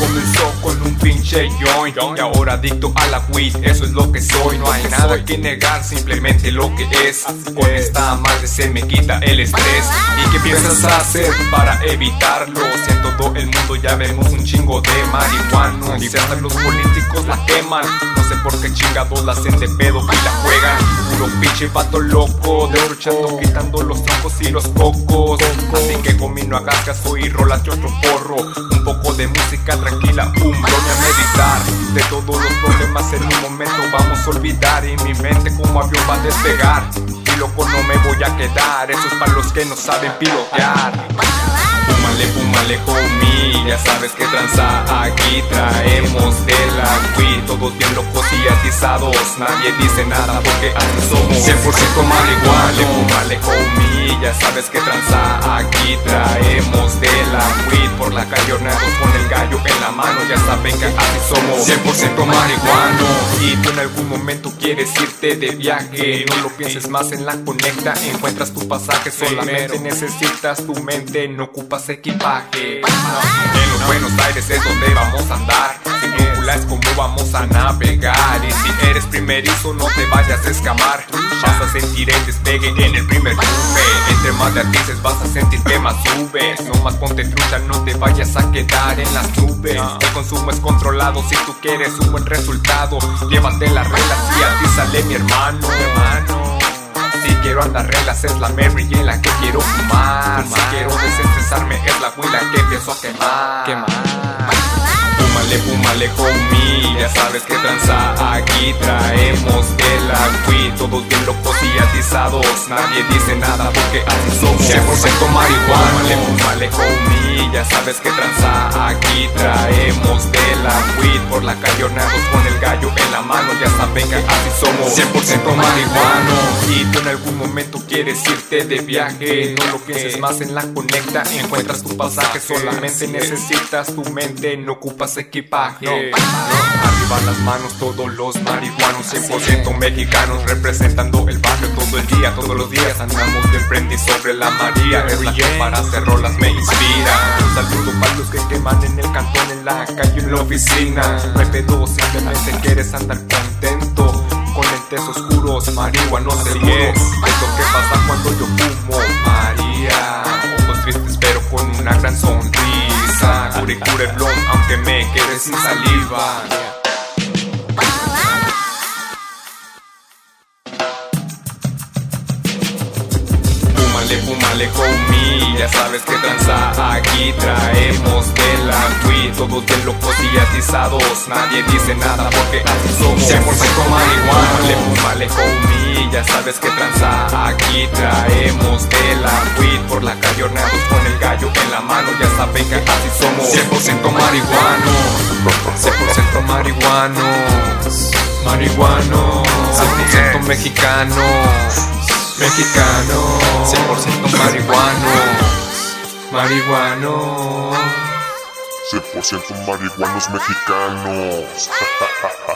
empezó con un pinche joint. Y ahora adicto a la weed, eso es lo que soy. No hay nada que negar, simplemente lo que es. Con esta madre se me quita el estrés. ¿Y qué piensas hacer para evitarlo? Si en todo el mundo ya vemos un chingo de marihuana. Y los políticos la queman sé por qué chingados la hacen de pedo y la juegan. Puro pinche vato loco, derrochando, quitando los troncos y los cocos. Así que comino a caso y rolate otro porro. Un poco de música tranquila, un bloque a meditar. De todos los problemas en un momento vamos a olvidar. Y mi mente como avión va a despegar. Y loco no me voy a quedar, eso es para los que no saben pilotear. Pumale, pumale, homie, ya sabes que tranza. Aquí traemos de la weed, todos bien locos y atizados Nadie dice nada porque así somos. 100% marihuana, pumale, homie, ya sabes que tranza Aquí traemos de la weed, por la calle horneados con el gallo en la mano. Ya saben que así somos. 100% marihuano Y tú en algún momento quieres irte de viaje. No lo pienses más en la conecta, encuentras tu pasaje Solamente necesitas tu mente, no ocupas equipaje. En los Buenos Aires es donde vamos a andar primerizo no te vayas a escamar. Vas a sentir el despegue en el primer cumbe Entre más te atices vas a sentir que más subes. No más ponte trucha, no te vayas a quedar en las nubes. El consumo es controlado si tú quieres un buen resultado. Llévate las reglas y a ti sale mi hermano. Hermano si quiero andar reglas es la Mary y la que quiero fumar. Si quiero desestresarme es la huila que empiezo a quemar. Púmale, homie, ya sabes que tranza Aquí traemos la weed, todos bien locos y atizados Nadie dice nada porque así somos. 100% marihuana. Púmale, púmale, homie, ya sabes que tranza Aquí traemos la weed, por la calle con el gallo en la mano Ya saben que así somos. 100% marihuano momento quieres irte de viaje. No lo pienses más en la conecta, encuentras tu pasaje Solamente necesitas tu mente, no ocupas equipaje. Arriba las manos todos los marihuanos 100% mexicanos representando el barrio todo el día Todos los días. Andamos de frente y sobre la María Es la que para hacer rolas me inspira. Un saludo para los que queman en el cantón, en la calle, en la oficina. No hay pedo, simplemente quieres andar contento. con lentes oscuros, marihuana seguros Es. lo que pasa cuando yo fumo María. Ojos tristes pero con una gran sonrisa. Cure cure blon aunque me quede sin saliva. Fúmale, fúmale, homie, ya sabes que tranza. Aquí traemos de la weed, todos bien locos y atizados. Nadie dice nada porque así somos. 100% marihuana horneados con el gallo en la mano. Ya saben que así somos. 100% marihuano. 100% marihuano. Marihuano. 100% mexicano. Mexicano. 100% marihuano. Marihuano. 100% marihuanos mexicanos.